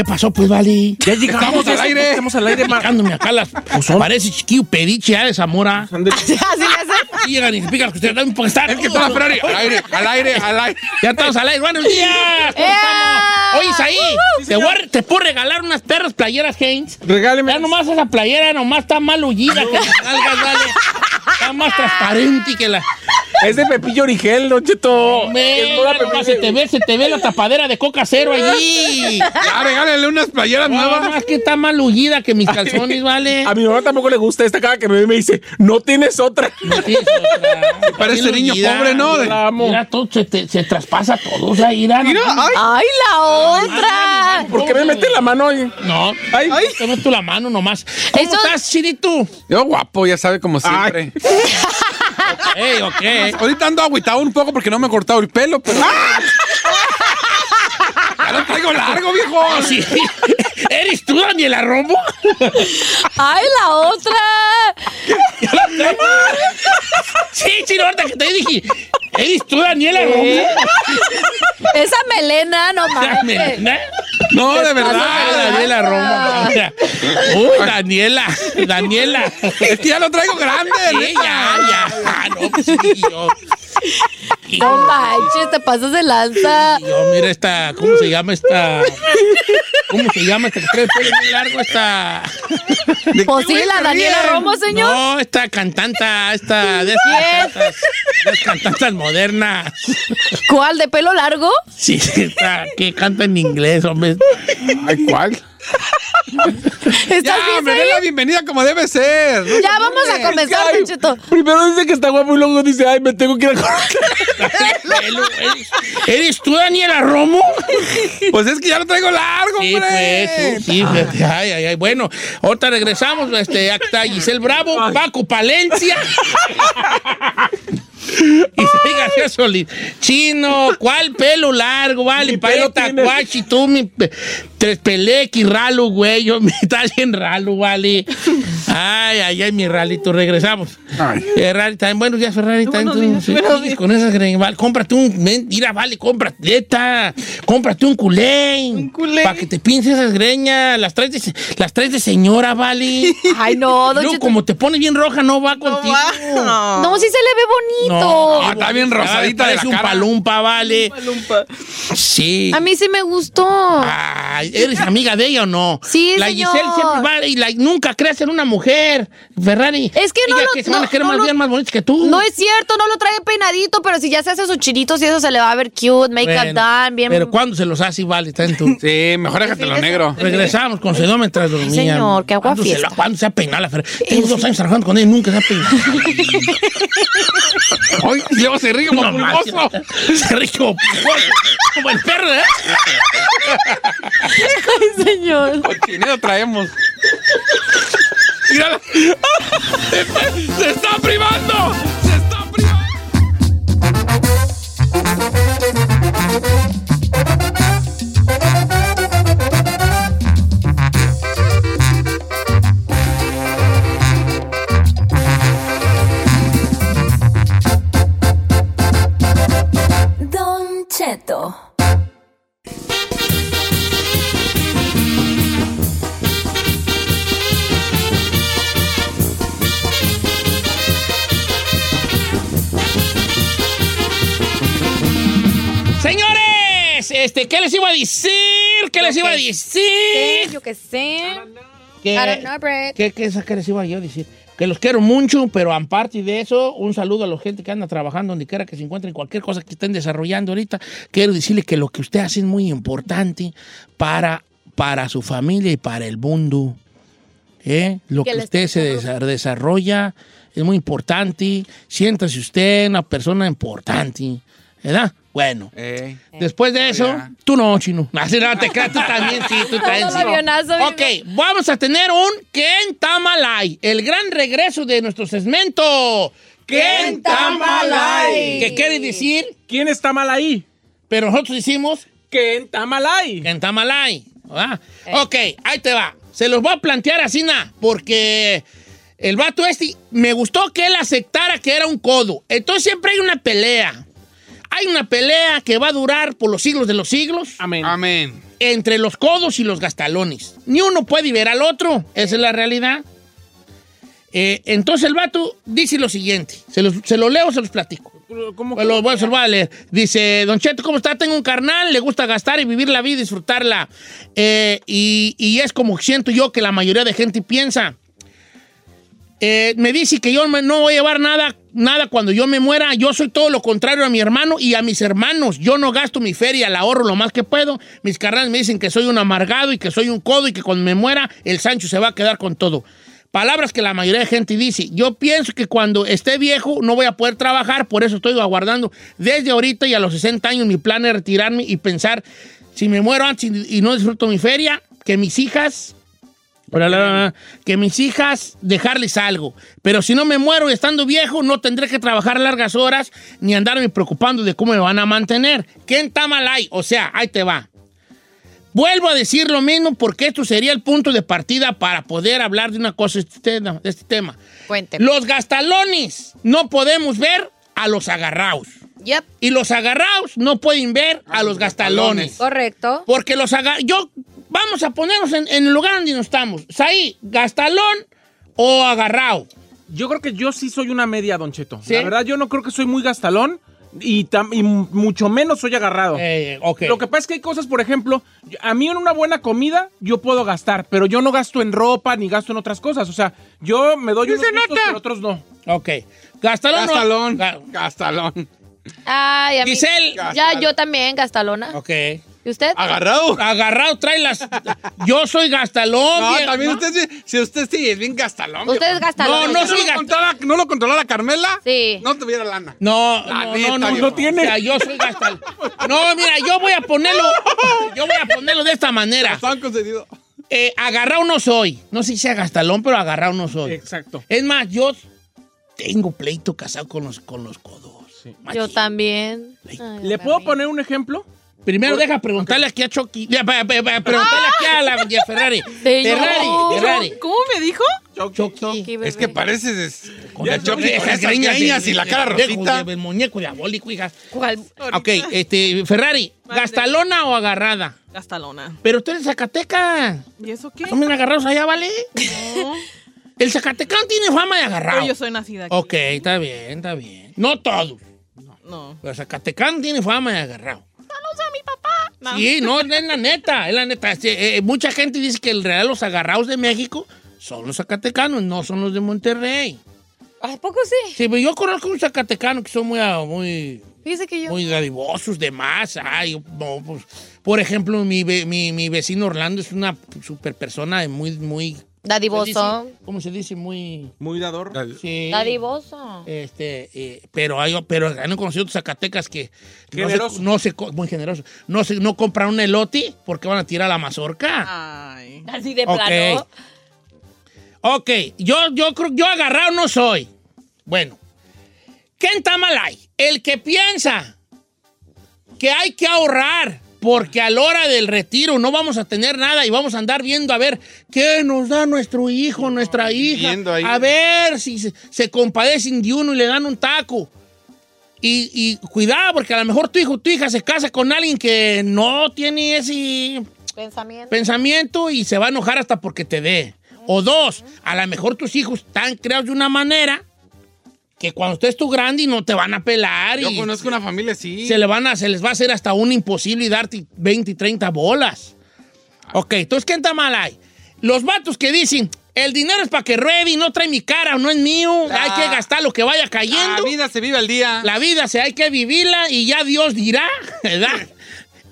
¿Qué pasó, pues, Vali? Ya llegamos, Estamos al aire. Estamos al aire, ma- Marcándome acá las... Parece chiquillo pediche ya de Zamora. Así le llegan y se pican que ustedes deben estar. Es que está la Ferrari. Al aire, al aire, al aire. Ya estamos al aire. Buenos días. ¿Cómo estamos? Oye, Isaí, te, voy a- te puedo regalar unas perras playeras Haynes. Regáleme. Ya nomás esa playera nomás está mal hullida que las nalgas, vale. Está más transparente que la... Es de Pepillo Origel, Don Cheto. Nomás Pepillo. se te ve, se te ve la tapadera de coca cero allí. Ya, regálale unas playeras No, nuevas. más que está mal hullida que mis calzones, vale. A mi mamá tampoco le gusta esta cada que me ve me dice, no tienes otra. No tienes otra. Parece niño pobre, ¿no? Amo. Mira, todo se, te- se traspasa todo. O sea, mira, Mira, no, ay, ¡Ay, la otra! ¿por qué me mete la mano ahí? No, Ay. te meto la mano nomás. ¿Cómo Eso- estás, Chirito? Yo guapo, ya sabe, como siempre. Ey, ok. Ahorita ando agüitado un poco porque no me he cortado el pelo, pero. ya lo traigo largo, viejo. Sí. ¿Eres tú, Daniela Romo? ¡Ay, la otra! Sí, Chino, ahorita que te dije. ¿Eres tú, Daniela Romo? Esa melena, no mames. Melena. No, de verdad. Daniela Romo. Mira. Uy, Daniela. Daniela. Es que ya lo traigo grande. Sí, ya, ya. Ah, no, pues sí, yo. Y No manches, te pasas de lanza. yo, mira esta, ¿cómo se llama esta? ¿Cómo se llama esta que trae pelo muy largo esta? Pues sí, la Daniela Romo, señor. No, esta cantanta, esta de esas cantantas, de esas cantantas modernas. ¿Cuál? ¿De pelo largo? Sí, esta que canta en inglés, hombre. Ay, ¿cuál? ¿Estás Ya, bien, me dé la bienvenida como debe ser. Ya vamos a comenzar, Ay, Cheto. Primero dice que está guapo y luego dice, ay, me tengo que ir a ¿Eres, tú, Daniela Romo? Pues es que ya lo traigo largo, Sí, hombre. pues, sí, fíjate. Ay, ay, ay. Bueno, ahorita regresamos. Este, acá Giselle Bravo, Paco Palencia. Y se Solís. Chino, ¿cuál pelo largo? Vale, pelo guachi, tú, mi tres pelequi, ralo, güey. Yo me está bien ralo, vale. Ay, ay, ay, mi ralito. Regresamos. Ay. Ferrari, también buenos días, Ferrari. también Buenos tú, días, sí, buenos sigues días. con esas greñas, vale, cómprate un, mira, vale, cómprate, neta, cómprate un culé. Un culé. Para que te pinces esas greñas, las traes de, las traes de señora, vale. Ay, no, Cheto. como te pones bien roja, no va contigo. No, sí se le ve bonito. No, Ah, está bien rosadita de la un cara. palumpa, vale. Sí. A mí sí me gustó. Ay, ¿Eres amiga de ella o no? Sí, La señor. Giselle siempre va y la, nunca crees en una mujer, Ferrari. Es que no Ella lo- que se van a no- querer no más lo- bien más bonitas que tú. No es cierto, no lo trae peinadito, pero si ya se hace sus chinitos y eso se le va a ver cute, make up done, bien Pero bien cuándo se los hace, vale? Está en tu... Sí, mejor déjatelo negro. Regresamos con Sedó mientras dormía. señor, qué agua ¿Cuándo se, fiesta. lo- ¿Cuándo se ha peinado la Fer? Tengo dos años trabajando con él y nunca se ha peinado. Ay, y luego se ríe como No pulgoso. Se ríe como pulgoso. Como el perro, ¿eh? Ay, señor. Cochinero traemos. Mírala. ¡Se está privando! ¡Se está privando! Este, ¿qué les iba a decir? ¿Qué les iba a decir? Yo qué sé. Que- I don't know, Brett. ¿Qué, qué, qué les iba yo a decir? Que los quiero mucho, pero aparte de eso, un saludo a la gente que anda trabajando donde quiera que se encuentren, cualquier cosa que estén desarrollando ahorita. Quiero decirle que lo que usted hace es muy importante para, para su familia y para el mundo. ¿eh? Lo Que que usted se desa- desarrolla es muy importante. Siéntase usted una persona importante. ¿Verdad? Bueno. Ey. Después de eso, tú no, chino. Así no te creas, tú también, sí, tú también. Todo sí. avionazo, Ok, vamos a tener un Ken Tamalay, el gran regreso de nuestro segmento. Ken Tamalay. ¿Qué quiere decir? ¿Quién está mal ahí? Pero nosotros decimos ¿Quién está mal ahí? Ken Tamalay. ¿verdad? Ok, ahí te va. Se los voy a plantear así, na, porque el vato este, me gustó que él aceptara que era un codo. Entonces siempre hay una pelea. Hay una pelea que va a durar por los siglos de los siglos Amén. Amén. entre los codos y los gastalones. Ni uno puede ver al otro. Esa es la realidad. Eh, entonces el vato dice lo siguiente. Se, los- se lo leo o se los platico. ¿Cómo lo voy a- voy leer. Dice, Don Cheto, ¿cómo está? Tengo un carnal, le gusta gastar y vivir la vida y disfrutarla. Eh, y, y es como siento yo que la mayoría de gente piensa. Eh, me dice que yo no voy a llevar nada, nada cuando yo me muera. Yo soy todo lo contrario a mi hermano y a mis hermanos. Yo no gasto mi feria, la ahorro lo más que puedo. Mis carnales me dicen que soy un amargado y que soy un codo y que cuando me muera el Sancho se va a quedar con todo. Palabras que la mayoría de gente dice. Yo pienso que cuando esté viejo no voy a poder trabajar, por eso estoy aguardando desde ahorita y a los 60 años mi plan es retirarme y pensar, si me muero antes y no disfruto mi feria, que mis hijas Que mis hijas dejarles algo. Pero si no me muero estando viejo, no tendré que trabajar largas horas ni andarme preocupando de cómo me van a mantener. ¿Quién está mal ahí? O sea, ahí te va. Vuelvo a decir lo mismo porque esto sería el punto de partida para poder hablar de una cosa de este tema. de este tema. Cuénteme. Los gastalones no podemos ver a los agarrados. Yep, Y los agarrados no pueden ver a los gastalones. correcto. Porque los agarrados. Yo. Vamos a ponernos en, en el lugar donde nos estamos. Saí, gastalón o agarrado. Yo creo que yo sí soy una media, Don Cheto. ¿Sí? La verdad, yo no creo que soy muy gastalón y, tam- y mucho menos soy agarrado. Eh, ok. Lo que pasa es que hay cosas, por ejemplo, a mí en una buena comida yo puedo gastar, pero yo no gasto en ropa ni gasto en otras cosas. O sea, yo me doy unos gustos, pero otros no. Ok. Gastalón. Gastalón. Ga- Gastalón. Ay, a mí. Giselle. Ya, yo también, gastalona. Ok. ¿Y usted? Agarrado. Agarrado trae las. Yo soy gastalón. No, también usted sí, si usted sí es bien gastalón. ¿Usted es viejo. gastalona? No, no ¿No soy lo, gast- controla, ¿No lo controlara Carmela? Sí. No tuviera lana. No, La no, neta, no, no, no tiene. O sea, yo soy gastalón. No, mira, yo voy a ponerlo. Yo voy a ponerlo de esta manera. Nos han concedido. Eh, agarrado no soy. No sé si sea gastalón, pero agarrado no soy. Exacto. Es más, yo tengo pleito casado con los, con los codos. Yo también. Ay, ¿Le puedo poner un ejemplo? Primero deja preguntarle aquí a Chucky. Ya, pa- pa- pa- Preguntarle aquí a la a Ferrari. Ferrari, Ferrari. ¿Cómo me dijo? Chucky. Qué Es que pareces. Con Ya, esas- Chucky, con esas greñas y la cara rosita. de- El muñeco diabólico, hija. ¿Cuál? Ok, este, Ferrari. ¿gastalona o agarrada? Gastalona. Pero tú eres Zacateca. ¿Y eso qué? Son bien agarrados allá, ¿vale? No, El Zacatecán tiene fama de agarrado. pero yo soy nacida aquí. Ok, está bien, está bien. No todos. No. Pero Zacatecán tiene fama de agarrado. No. Sí, no, es la neta, es la neta. Sí, eh, mucha gente dice que el real los agarrados de México son los zacatecanos, no son los de Monterrey. ¿A poco sí? Sí, pero yo conozco un zacatecano que son muy, ah, muy, Fíjese que yo. muy dadivosos, demás. Ay, no, pues, por ejemplo, mi, mi, mi vecino Orlando es una super persona muy, muy... Dadivoso. ¿Cómo se dice? Muy... Muy dador. Sí. Dadivoso. Este, eh, pero hay, pero han conocido otros Zacatecas que no se, Generoso. no se co- muy generoso, no se, no compran un elote porque van a tirar la mazorca. Ay. Así de plano. Ok, yo, yo creo yo agarrado no soy. Bueno, ¿quién está mal ahí? El que piensa que hay que ahorrar porque a la hora del retiro no vamos a tener nada y vamos a andar viendo a ver qué nos da nuestro hijo, nuestra hija. Viendo ahí. A ver si se, se compadecen de uno y le dan un taco. Y, y cuidado, porque a lo mejor tu hijo o tu hija se casa con alguien que no tiene ese Pensamiento. pensamiento y se va a enojar hasta porque te dé. O dos, a lo mejor tus hijos están creados de una manera que cuando estés tú grande y no te van a pelar Yo y conozco una familia así. se, le van a, se les va a hacer hasta un imposible y darte 20 y 30 bolas. Ok, entonces, ¿qué está mal ahí? Los vatos que dicen, el dinero es para que ruede y no trae mi cara, no es mío, La- hay que gastar lo que vaya cayendo. La vida se vive al día. La vida se hay que vivirla y ya Dios dirá, ¿verdad?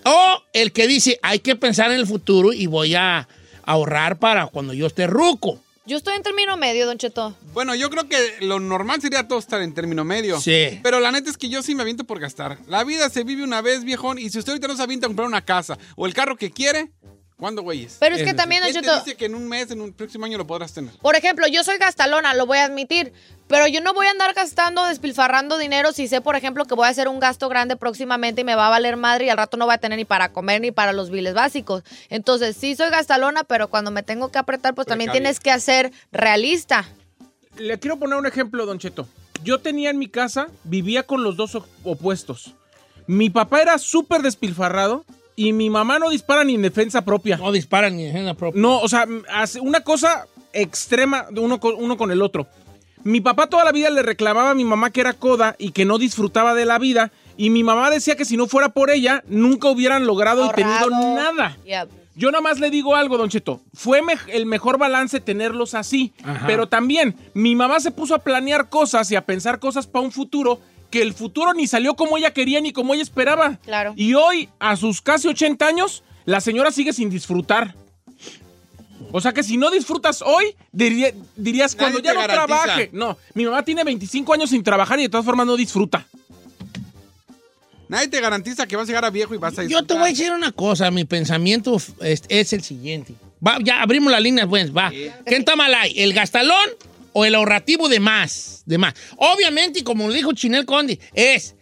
o el que dice, hay que pensar en el futuro y voy a ahorrar para cuando yo esté ruco. Yo estoy en término medio, Don Cheto. Bueno, yo creo que lo normal sería todo estar en término medio. Sí. Pero la neta es que yo sí me aviento por gastar. La vida se vive una vez, viejón, y si usted ahorita no se avienta a comprar una casa o el carro que quiere, ¿cuándo, güeyes? Pero es que sí. también, Don ¿Quién te dice que en un mes, en un próximo año lo podrás tener? por ejemplo, yo soy gastalona, lo voy a admitir, pero yo no voy a andar gastando, despilfarrando dinero si sé, por ejemplo, que voy a hacer un gasto grande próximamente y me va a valer madre y al rato no voy a tener ni para comer ni para los biles básicos. Entonces, sí soy gastalona, pero cuando me tengo que apretar, pues también tienes que ser realista. Le quiero poner un ejemplo, Don Cheto. Yo tenía en mi casa, vivía con los dos op- opuestos. Mi papá era súper despilfarrado y mi mamá no dispara ni en defensa propia. No disparan ni en la propia. No, o sea, hace una cosa extrema de uno con, uno con el otro. Mi papá toda la vida le reclamaba a mi mamá que era coda y que no disfrutaba de la vida. Y mi mamá decía que si no fuera por ella, nunca hubieran logrado y tenido nada. Yep. Yo nada más le digo algo, Don Cheto. Fue me- el mejor balance tenerlos así. Pero también, mi mamá se puso a planear cosas y a pensar cosas para un futuro que el futuro ni salió como ella quería ni como ella esperaba. Claro. Y hoy, a sus casi 80 años, la señora sigue sin disfrutar. O sea que si no disfrutas hoy, diría- dirías Nadie cuando ya no garantiza. trabaje. No, mi mamá tiene 25 años sin trabajar y de todas formas no disfruta. Nadie te garantiza que vas a llegar a viejo y vas a Yo te voy a decir una cosa, mi pensamiento es, es el siguiente. Va, ya abrimos las líneas, pues, va. ¿Quién está mal ahí? ¿El gastalón o el ahorrativo de más? De más. Obviamente, y como lo dijo Chinel Conde, es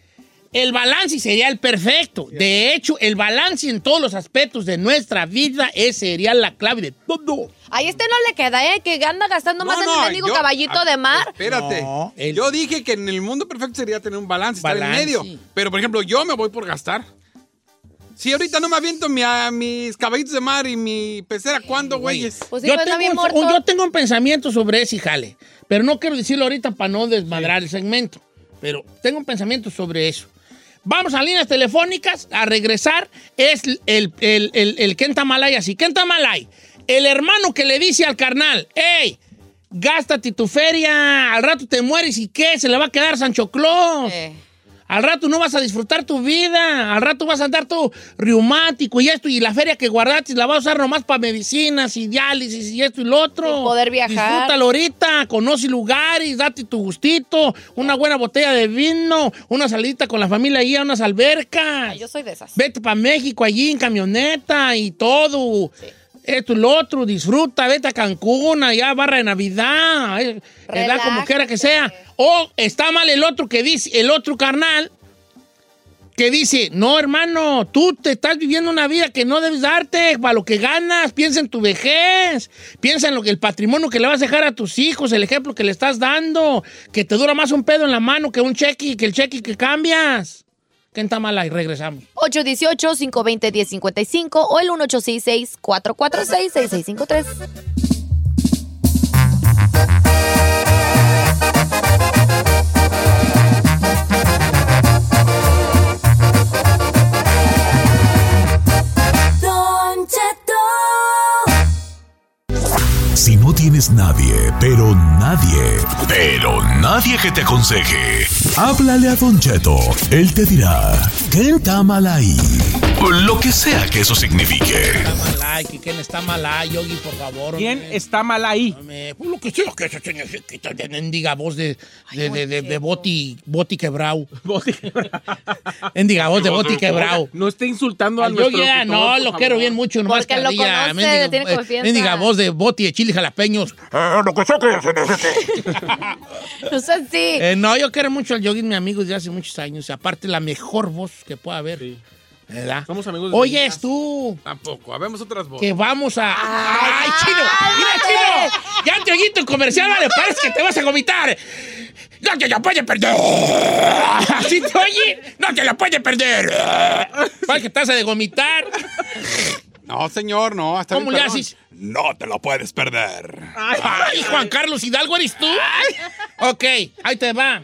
el balance sería el perfecto. De hecho, el balance en todos los aspectos de nuestra vida es, sería la clave de todo. Ahí este no le queda, ¿eh? Que anda gastando más en el mendigo yo- caballito a- de mar. Espérate. No, el- Yo dije que en el mundo perfecto sería tener un balance, estar en Balance. medio. Pero, por ejemplo, yo me voy por gastar. Si ahorita no me aviento mi- a mis caballitos de mar y mi pecera, ¿cuándo, güeyes? Pues sí, yo, pues está bien tengo, muerto. un- yo tengo un pensamiento sobre ese jale, pero no quiero decirlo ahorita para no desmadrar el segmento, pero tengo un pensamiento sobre eso. Vamos a líneas telefónicas, a regresar, es el, el, el, el Kenta Malay así. Kenta Malay, el hermano que le dice al carnal, hey, gástate tu feria, al rato te mueres y qué, se le va a quedar Sancho Claus. Eh. Al rato no vas a disfrutar tu vida. Al rato vas a andar todo reumático y esto. Y la feria que guardaste la vas a usar nomás para medicinas y diálisis y esto y lo otro. Sin poder viajar. Disfrútalo ahorita. Conoce lugares, date tu gustito. Una buena botella de vino. Una salidita con la familia ahí a unas albercas. Yo soy de esas. Vete para México allí en camioneta y todo. Esto y lo otro, disfruta, vete a Cancún, allá barra de Navidad, eh, ¿verdad? Como quiera que sea. O está mal el otro que dice, el otro carnal, que dice, no hermano, tú te estás viviendo una vida que no debes darte para lo que ganas, piensa en tu vejez, piensa en lo que el patrimonio que le vas a dejar a tus hijos, el ejemplo que le estás dando, que te dura más un pedo en la mano que un cheque, que el cheque que cambias. ¿Qué está mal ahí? Regresamos. 818-520-1055 o el 1866-446-6653. Si no tienes nadie, pero nadie, pero nadie que te aconseje. Háblale a Don Cheto. Él te dirá, ¿qué está mal ahí? Lo que sea que eso signifique. Está mal ahí, que quién está mal ahí, Yogi, por favor. ¿Quién hombre. está mal ahí? Hombre, pues lo que sea que eso significa. De mendiga voz de, de, de, de, de Boti, Boti quebrao. Mendiga voz de Boti quebrao. No esté insultando a Al nuestro Yogi, locutor, no, lo favor. quiero bien mucho, nomás Porque lo carrilla, conoce, le tiene eh, confianza. mendiga voz de Boti de chile jalapeños. Eh, lo que sea que se necesite. No sé si. Eh, no, yo quiero mucho al Yogi, mi amigo desde hace muchos años. Aparte, la mejor voz que pueda haber. ¿Verdad? Somos amigos de Oyes tú Tampoco. Habemos otras voces. que vamos a. ¡Ay, chino! ¡Mira, chino! Ya te oíste el comercial, vale, parece que te vas a vomitar. ¡No te lo puedes perder! ¿Así te oye? ¡No te lo puedes perder! Parece que te vas a de vomitar. No, señor, no. Hasta ¿Cómo bien, le haces? No te lo puedes perder. ¡Ay, Juan Carlos Hidalgo, ¿eres tú? Ok, ahí te va.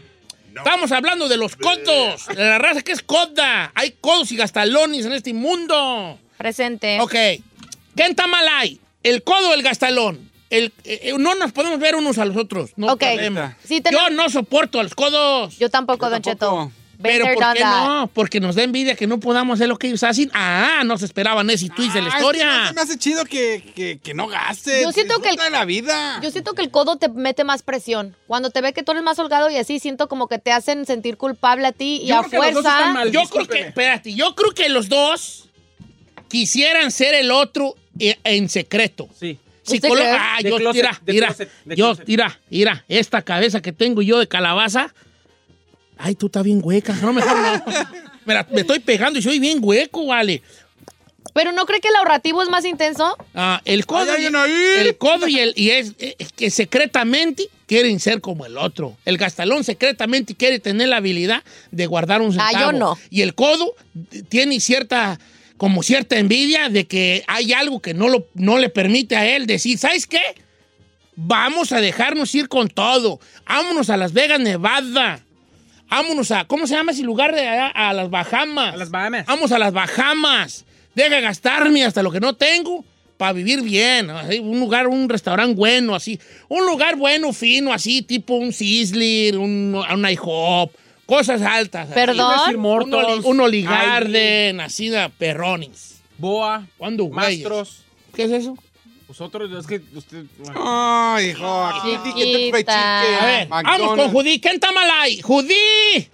Estamos hablando de los codos, de la raza que es coda. Hay codos y gastalones en este mundo. Presente. Ok. ¿Quién está mal ahí? ¿El codo o el gastalón? El, eh, eh, no nos podemos ver unos a los otros. No Ok. podemos. Sí, Yo no soporto a los codos. Yo tampoco, Yo Don tampoco. Cheto. Pero ¿por qué no? Porque nos da envidia que no podamos hacer lo que ellos hacen. Ah, no se esperaban ese twist de la Ah, historia. me hace chido que, que, que no gastes. Yo siento que el- Disfruta de la vida. Yo siento que el codo te mete más presión. Cuando te ve que tú eres más holgado y así, siento como que te hacen sentir culpable a ti y Yo a creo que los dos fuerza. están mal. Yo creo que, Discúlpeme. espérate, yo creo que los dos quisieran ser el otro eh, en secreto. Sí. Psicólogo. cree? Ah, yo, closet, de yo, closet. mira, mira, esta cabeza que tengo yo de calabaza. Ay, tú estás bien hueca. No, mejor no. Mira, me estoy pegando y soy bien hueco, vale. Pero ¿no cree que el ahorrativo es más intenso? Ah, el codo, Ay, y, el codo y el y es, eh, que secretamente quieren ser como el otro. El gastalón secretamente quiere tener la habilidad de guardar un Ah, centavo. yo no. Y el codo eh, tiene cierta como cierta envidia de que hay algo que no lo no le permite a él decir, ¿sabes qué? Vamos a dejarnos ir con todo. Vámonos a Las Vegas, Nevada. Vámonos a, ¿cómo se llama ese lugar de allá? A las Bahamas. A las Bahamas. Vamos a las Bahamas. Deja gastarme hasta lo que no tengo para vivir bien. Así, Un lugar, un restaurante bueno, así. Un lugar bueno, fino, así, tipo un Sizzler, un, un IHOP. Cosas altas. Perdón. Un, Mortals, Oli- un Olive Ivy, Garden, así de perrones. Boa, ¿Cuándo, güeyes? Mastros. ¿Qué es eso? Vosotros, es que usted... bueno. Ay, hijo, aquí di que te fue Chiquita. chique. A ver, vamos con. Judí. ¿Quién está mal ahí? ¡Judí!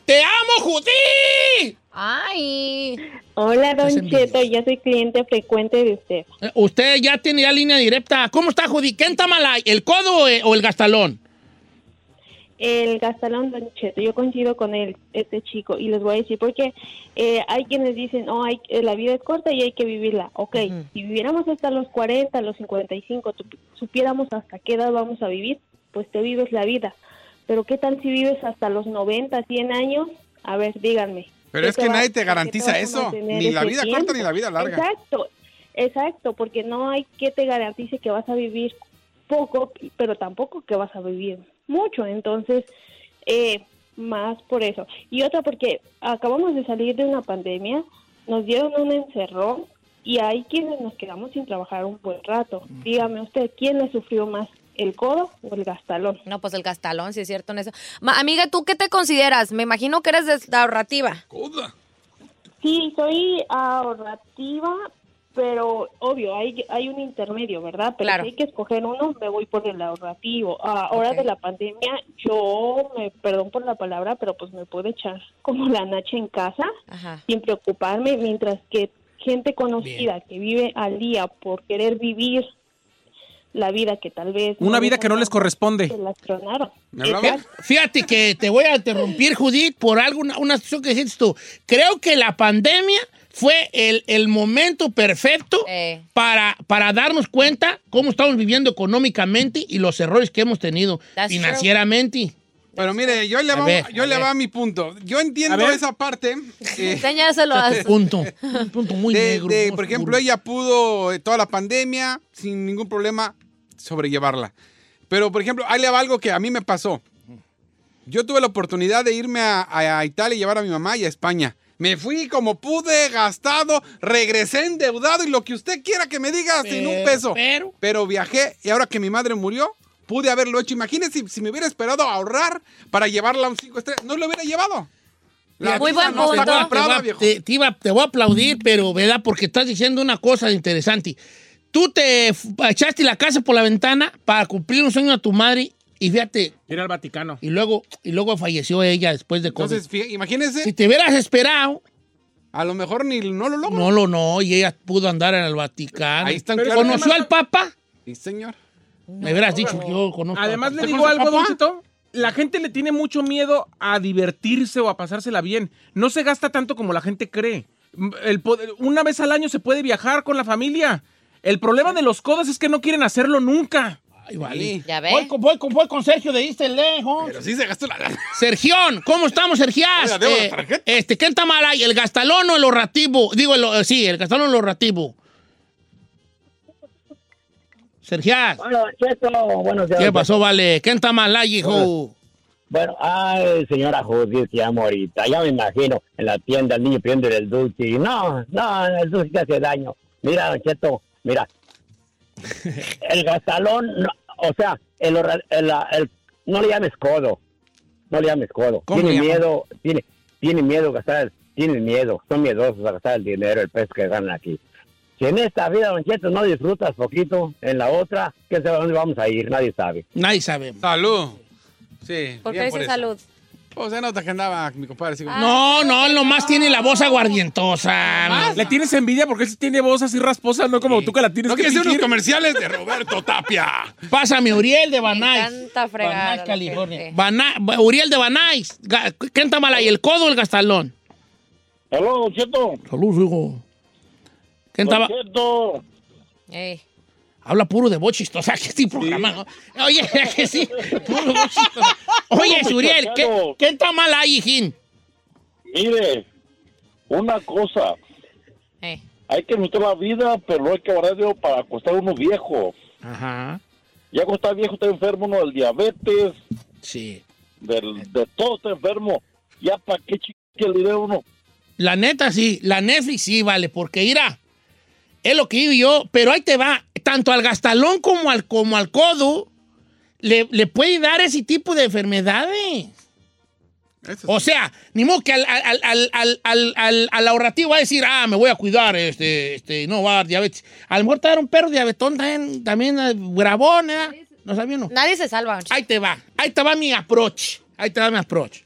¡Te amo, Judí! Ay. Hola, Don. Cheto, ya soy cliente frecuente de usted. Eh, Usted ya tiene ya línea directa. ¿Cómo está, Judí? ¿Quién está mal ahí? ¿El codo eh, o el gastalón? El gastalón, Don Cheto, yo coincido con él, este chico, y les voy a decir porque eh, hay quienes dicen, oh, hay, eh, la vida es corta y hay que vivirla. Ok, si viviéramos hasta los 40, los 55, tu- supiéramos hasta qué edad vamos a vivir, pues te vives la vida. Pero ¿qué tal si vives hasta los 90, 100 años? A ver, díganme. Pero ¿Qué es que nadie te garantiza eso. Ni la vida tiempo? corta ni la vida larga. Exacto, exacto, porque no hay que te garantice que vas a vivir poco, pero tampoco que vas a vivir mucho. Entonces, eh, más por eso. Y otra porque acabamos de salir de una pandemia, nos dieron un encerrón y hay quienes nos quedamos sin trabajar un buen rato. Dígame usted, ¿quién le sufrió más, el codo o el gastalón? No, pues el gastalón, sí es cierto en eso. Ma- amiga, ¿tú qué te consideras? Me imagino que eres de- ahorrativa. Coda. Sí, soy ahorrativa, pero obvio, hay, hay un intermedio, ¿verdad? Pero Claro. si hay que escoger uno, me voy por el ahorrativo. Ah, Ahora de la pandemia, yo, me perdón por la palabra, pero pues me puedo echar como la nacha en casa Ajá. sin preocuparme, mientras que gente conocida que vive al día por querer vivir la vida que tal vez... Una vida que no les corresponde. Fíjate que te voy a interrumpir, Judith, por alguna una situación que dijiste tú. Creo que la pandemia fue el, el momento perfecto Eh. para, para darnos cuenta cómo estamos viviendo económicamente y los errores que hemos tenido That's financieramente. Pero mire, yo le A va, ver, yo a le va a mi punto. Yo entiendo esa parte. eh, Enséñaselo a Punto. Un punto muy de, negro. de, por ejemplo, ella pudo eh, toda la pandemia sin ningún problema sobrellevarla. Pero, por ejemplo, ahí le va algo que a mí me pasó. Yo tuve la oportunidad de irme a, a- a Italia y llevar a mi mamá y a España. Me fui como pude, gastado, regresé endeudado y lo que usted quiera que me diga sin un Pero- peso. pero- Pero viajé y ahora que mi madre murió, pude haberlo hecho. Imagínese si, si me hubiera esperado a ahorrar para llevarla a un 5 estrellas. No lo hubiera llevado. La Muy buen no punto. te, voy a- viejo. te- te iba- te voy a aplaudir, pero, ¿verdad? Porque estás diciendo una cosa interesante. Tú te echaste la casa por la ventana para cumplir un sueño a tu madre y fíjate, Ir al Vaticano. y luego, y luego falleció ella después de COVID. Entonces, imagínese, si te hubieras esperado, a lo mejor ni no lo logro. no lo no, y ella pudo andar en el Vaticano. Ahí están Pero claros. ¿Conoció al Papa? Sí, señor. Me hubieras dicho que yo conozco Además, le digo algo, papá? Don Cheto. La gente le tiene mucho miedo a divertirse o a pasársela bien. No se gasta tanto como la gente cree. El poder- una vez al año se puede viajar con la familia. El problema de los codos es que no quieren hacerlo nunca. Ay, vale. Ya ve. Voy con, voy con, voy con Sergio de East lejos. Pero sí se gastó la lana. Sergión, ¿cómo estamos, Sergiás? Oiga, la Eh, este, ¿qué está mal ahí? ¿El gastalón o el ahorrativo? Digo, el, eh, sí, el gastalón o el ahorrativo. Sergiás, Bueno, Cheto, buenos días. ¿qué pasó, vale? ¿Qué está mal ahí, hijo? Bueno, ay, señora Judith, llamo ahorita. Ya me imagino en la tienda el niño pidiendo el dulce. Y no, no, el dulce hace daño. Mira, Cheto, mira. El gastalón, no, o sea, el, el- el- no le llames codo. No le llames codo. ¿Cómo Tiene miedo, tiene, tiene miedo gastar, tiene miedo. Son miedosos a gastar el dinero, el peso que ganan aquí. Si en esta vida, don Cheto, no disfrutas poquito, en la otra, ¿qué sabe dónde vamos a ir? Nadie sabe. Nadie sabe. Salud. Sí. ¿Por qué bien dice eso. salud? Pues se nota que andaba mi compadre. así como- No, no, él nomás tiene la voz aguardientosa. Le tienes envidia porque él sí tiene voz así rasposa, no como tú que la tienes ¿No que quieres unos comerciales de Roberto Tapia? Pásame, Uriel de Banais. Tanta fregada Banais, la California. gente. Bana- Uriel de Banais. Ga- ¿Qué está mal ahí? ¿El codo o el gastalón? Hello, don Cheto. Salud, hijo. ¿Qué estaba? Cheto. Ey. Habla puro de voz chistosa, que este programa, ¿no? Oye, que sí, puro chistosa. Oye, Suriel, ¿qué, ¿qué está mal ahí, hijín? Mire, una cosa, Ey. hay que meter la vida, pero no hay que guardar dinero para acostar uno viejo. Ajá. Ya cuando está viejo está enfermo uno del diabetes, Sí. del, de todo está enfermo. Ya para qué chique el dinero uno. La neta, sí. La Netflix sí, vale, porque irá. Es lo que digo yo, pero ahí te va. Tanto al gastalón como al, como al codo le, le puede dar ese tipo de enfermedades. O sea, ni modo que al, al, al, al, al, al- al ahorrativo va a decir, ah, me voy a cuidar, este, este, no va a dar diabetes. A lo mejor te va a dar un perro diabetón también, también eh, grabón, ¿eh? ¿No sabía no? Nadie se salva. Ahí te va, ahí te va mi approach. Ahí te va mi approach.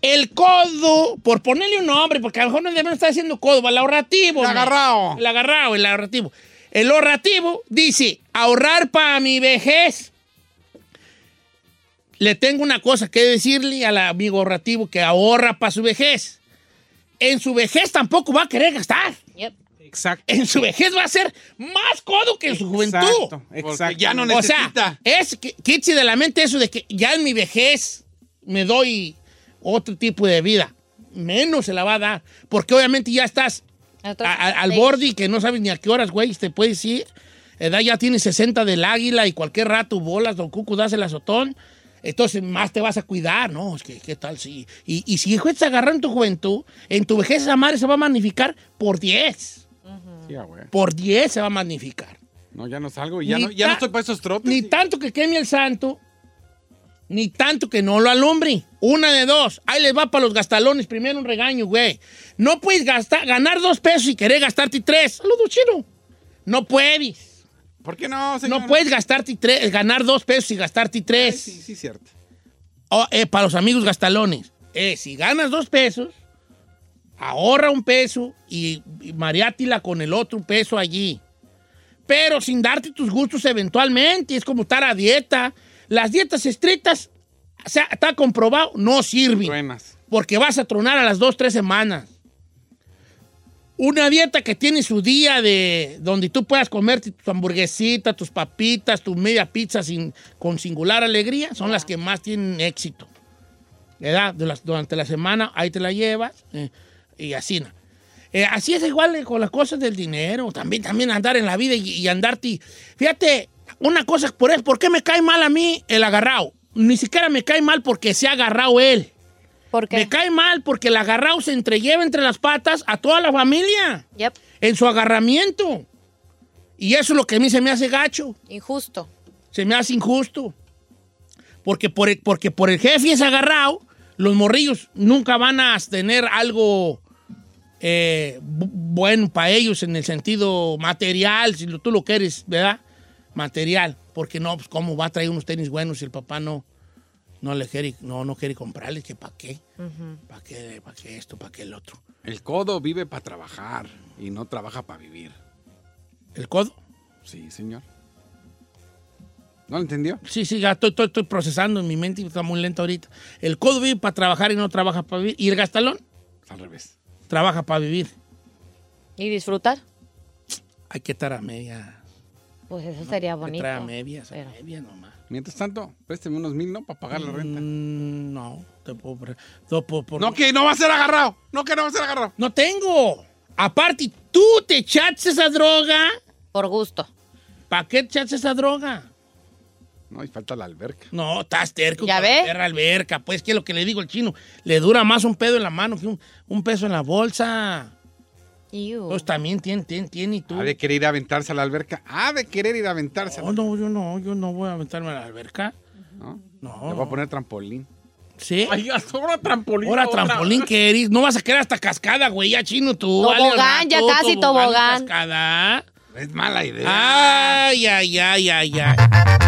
El codo, por ponerle un nombre, porque a lo mejor no debemos estar haciendo codo, el ahorrativo. El ¿no? agarrao. El agarrado, el ahorrativo. El ahorrativo dice, ahorrar para mi vejez. Le tengo una cosa que decirle al amigo ahorrativo que ahorra para su vejez. En su vejez tampoco va a querer gastar. Yep. Exacto. En su vejez va a ser más codo que en su juventud. Exacto, exacto. ya no O sea, necesita. es que quítese de la mente eso de que ya en mi vejez me doy otro tipo de vida. Menos se la va a dar. Porque obviamente ya estás A- a- al borde y que no sabes ni a qué horas, güey, te puedes ir. Edad ya tienes 60 del águila y cualquier rato bolas, don Cucu, das el azotón. Entonces más te vas a cuidar, ¿no? Es que, ¿qué tal si? Y, y si hijo te agarró en tu juventud, en tu vejez esa madre se va a magnificar por 10. Sí, ah, güey. Por 10 se va a magnificar. No, ya no salgo y ya, Ni no, ya no estoy para esos trotes. Ni tanto que queme el santo, ni tanto que no lo alumbre. Una de dos. Ahí les va para los gastalones. Primero un regaño, güey. No puedes gastar, ganar dos pesos y querer gastarte tres. Saludos, chino. No puedes. ¿Por qué no, señor? No puedes gastarte tres, ganar dos pesos y gastarte tres. Sí, sí, cierto. Oh, eh, para los amigos gastalones. Eh, si ganas dos pesos, ahorra un peso y, y mariátila con el otro peso allí. Pero sin darte tus gustos eventualmente. Es como estar a dieta. Las dietas estrictas, o sea, está comprobado, no sirven. Buenas. Porque vas a tronar a las dos, tres semanas. Una dieta que tiene su día de donde tú puedas comerte tu hamburguesita, tus papitas, tu media pizza sin, con singular alegría, son las que más tienen éxito. ¿Verdad? Durante la semana ahí te la llevas eh, y así. ¿no? Eh, así es igual eh, con las cosas del dinero, también, también andar en la vida y, y andarte. Fíjate, una cosa, por, eso, ¿por qué me cae mal a mí el agarrado? Ni siquiera me cae mal porque se ha agarrado él. ¿Por qué? Me cae mal porque el agarrado se entrelleva entre las patas a toda la familia. Yep. En su agarramiento. Y eso es lo que a mí se me hace gacho. Injusto. Se me hace injusto. Porque por el, porque por el jefe es agarrado, los morrillos nunca van a tener algo eh, bu- bueno para ellos en el sentido material, si tú lo quieres, ¿verdad? Material. Porque no, pues cómo va a traer unos tenis buenos si el papá no, no le quiere, no, no quiere comprarles, que para qué, para qué, para qué esto, para qué el otro. El codo vive para trabajar y no trabaja para vivir. ¿El codo? Sí, señor. ¿No lo entendió? Sí, sí, ya estoy, estoy- estoy procesando en mi mente, está muy lento ahorita. El codo vive para trabajar y no trabaja para vivir. ¿Y el gastalón? Al revés. Trabaja para vivir. ¿Y disfrutar? Hay que estar a media. Pues eso sería bonito. traer a medias, a Pero- medias nomás. Mientras tanto, présteme unos mil, ¿no? Para pagar la renta. Mm, no, te puedo... pre- no, por- por- No, que no va a ser agarrado. No, que no va a ser agarrado. No tengo. Aparte, tú te echaste esa droga. Por gusto. ¿Para qué te echaste esa droga? No, y falta la alberca. No, estás terco. ¿Ya con la alberca. Pues que lo que le digo al chino, le dura más un pedo en la mano que un, un peso en la bolsa. Iu. Pues también tiene, tiene, tiene y tú. Ha de querer ir a aventarse a la alberca. Ha de querer ir a aventarse. a la- No, no, yo no, yo no voy a aventarme a la alberca. ¿No? No. Le voy a poner trampolín. ¿Sí? Ay, ahora trampolín. Ahora trampolín que eres. No vas a quedar hasta cascada, güey, ya chino tú. Tobogán, Vale, ya rato, casi y tobogán. Cascada. Es mala idea. Ay, ay, ay, ay, ay.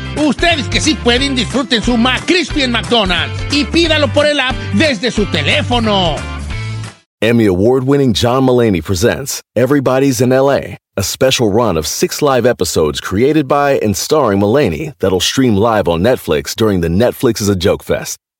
Ustedes que sí pueden, disfruten su en McDonald's y pídalo por el app desde su teléfono. Emmy award winning John Mullaney presents Everybody's in LA, a special run of six live episodes created by and starring Mullaney that'll stream live on Netflix during the Netflix is a Joke Fest.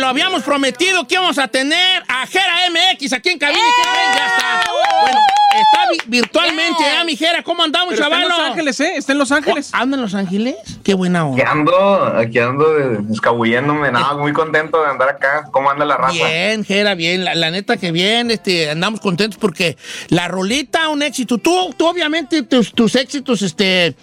Lo habíamos prometido que íbamos a tener a Jera MX aquí en cabina. ¿Qué creen? Ya está. Bueno, está vi- virtualmente, ¿eh, mi Jera? ¿Cómo andamos, Pero está en chaval? Los Ángeles, ¿eh? Está en Los Ángeles. ¿Anda en Los Ángeles? Qué buena Aquí onda. ando, aquí ando escabulléndome, nada, muy contento de andar acá. ¿Cómo anda la raza? Bien, Jera, bien. La, la neta que bien, este, andamos contentos porque la rolita, un éxito. Tú, tú obviamente, tus, tus éxitos, este,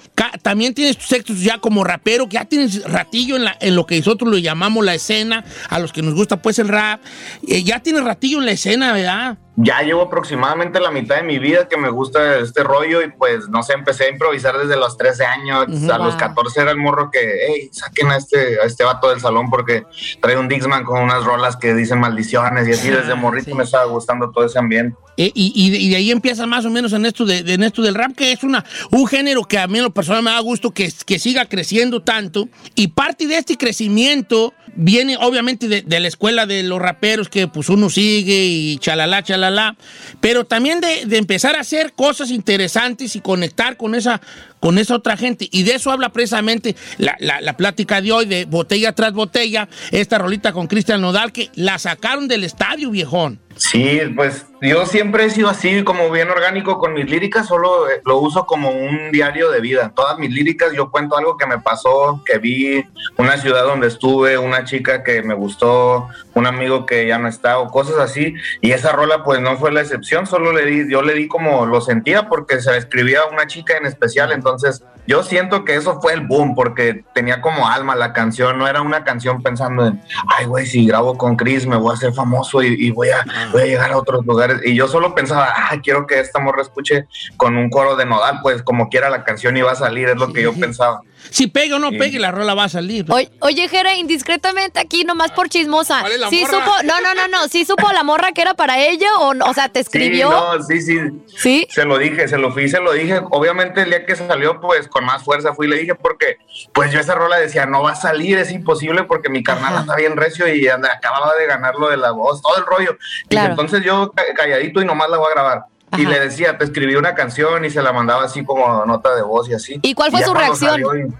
también tienes tus éxitos ya como rapero, que ya tienes ratillo en, la, en lo que nosotros lo llamamos la escena, a los que nos gusta pues el rap. Eh, ya tienes ratillo en la escena, ¿verdad? Ya llevo aproximadamente la mitad de mi vida que me gusta este rollo y pues no sé, empecé a improvisar desde los 13 años, a los Wow. 14 era el morro que, hey, saquen a este, a este vato del salón porque trae un Dixman con unas rolas que dicen maldiciones y así desde morrito me estaba gustando todo ese ambiente. Eh, y, de, ahí empieza más o menos en esto, de, del rap, que es una, un género que a mí en lo personal me da gusto que, que siga creciendo tanto. Y parte de este crecimiento viene obviamente de, la escuela de los raperos que pues uno sigue y chalala, chalala. Pero también de, empezar a hacer cosas interesantes y conectar con esa, otra gente. Y de eso habla precisamente la- la plática de hoy, de botella tras botella. Esta rolita con Cristian Nodal, que la sacaron del estadio, viejón. Sí, pues yo siempre he sido así, como bien orgánico con mis líricas, solo eh, lo uso como un diario de vida. Todas mis líricas yo cuento algo que me pasó, que vi, una ciudad donde estuve, una chica que me gustó, un amigo que ya no está o cosas así. Y esa rola pues no fue la excepción, solo le di, yo le di como lo sentía porque se la escribía a una chica en especial. Entonces yo siento que eso fue el boom porque tenía como alma la canción, no era una canción pensando en, ay güey, si grabo con Chris me voy a hacer famoso y, y voy, a, voy a llegar a otros lugares. Y yo solo pensaba, ah, quiero que esta morra escuche con un coro de nodal, pues como quiera la canción iba a salir, es lo que yo pensaba. Si pega o no Sí. pegue, la rola va a salir. Oye, oye, Jera, indiscretamente aquí, nomás por chismosa. ¿Cuál es la ¿Sí morra? supo, no, no, no, no, sí supo la morra que era para ella o, no? o sea, te escribió. Sí, no, sí, sí. ¿Sí? Se lo dije, se lo fui, se lo dije. Obviamente el día que salió, pues con más fuerza fui y le dije porque, pues yo esa rola decía, no va a salir, es imposible porque mi carnal anda bien recio y anda- acababa de ganar lo de la voz, todo el rollo. Dije, Claro. entonces yo ca- calladito y nomás la voy a grabar. Y le decía, te escribí una canción y se la mandaba así como nota de voz y así. ¿Y cuál fue su reacción? salió y-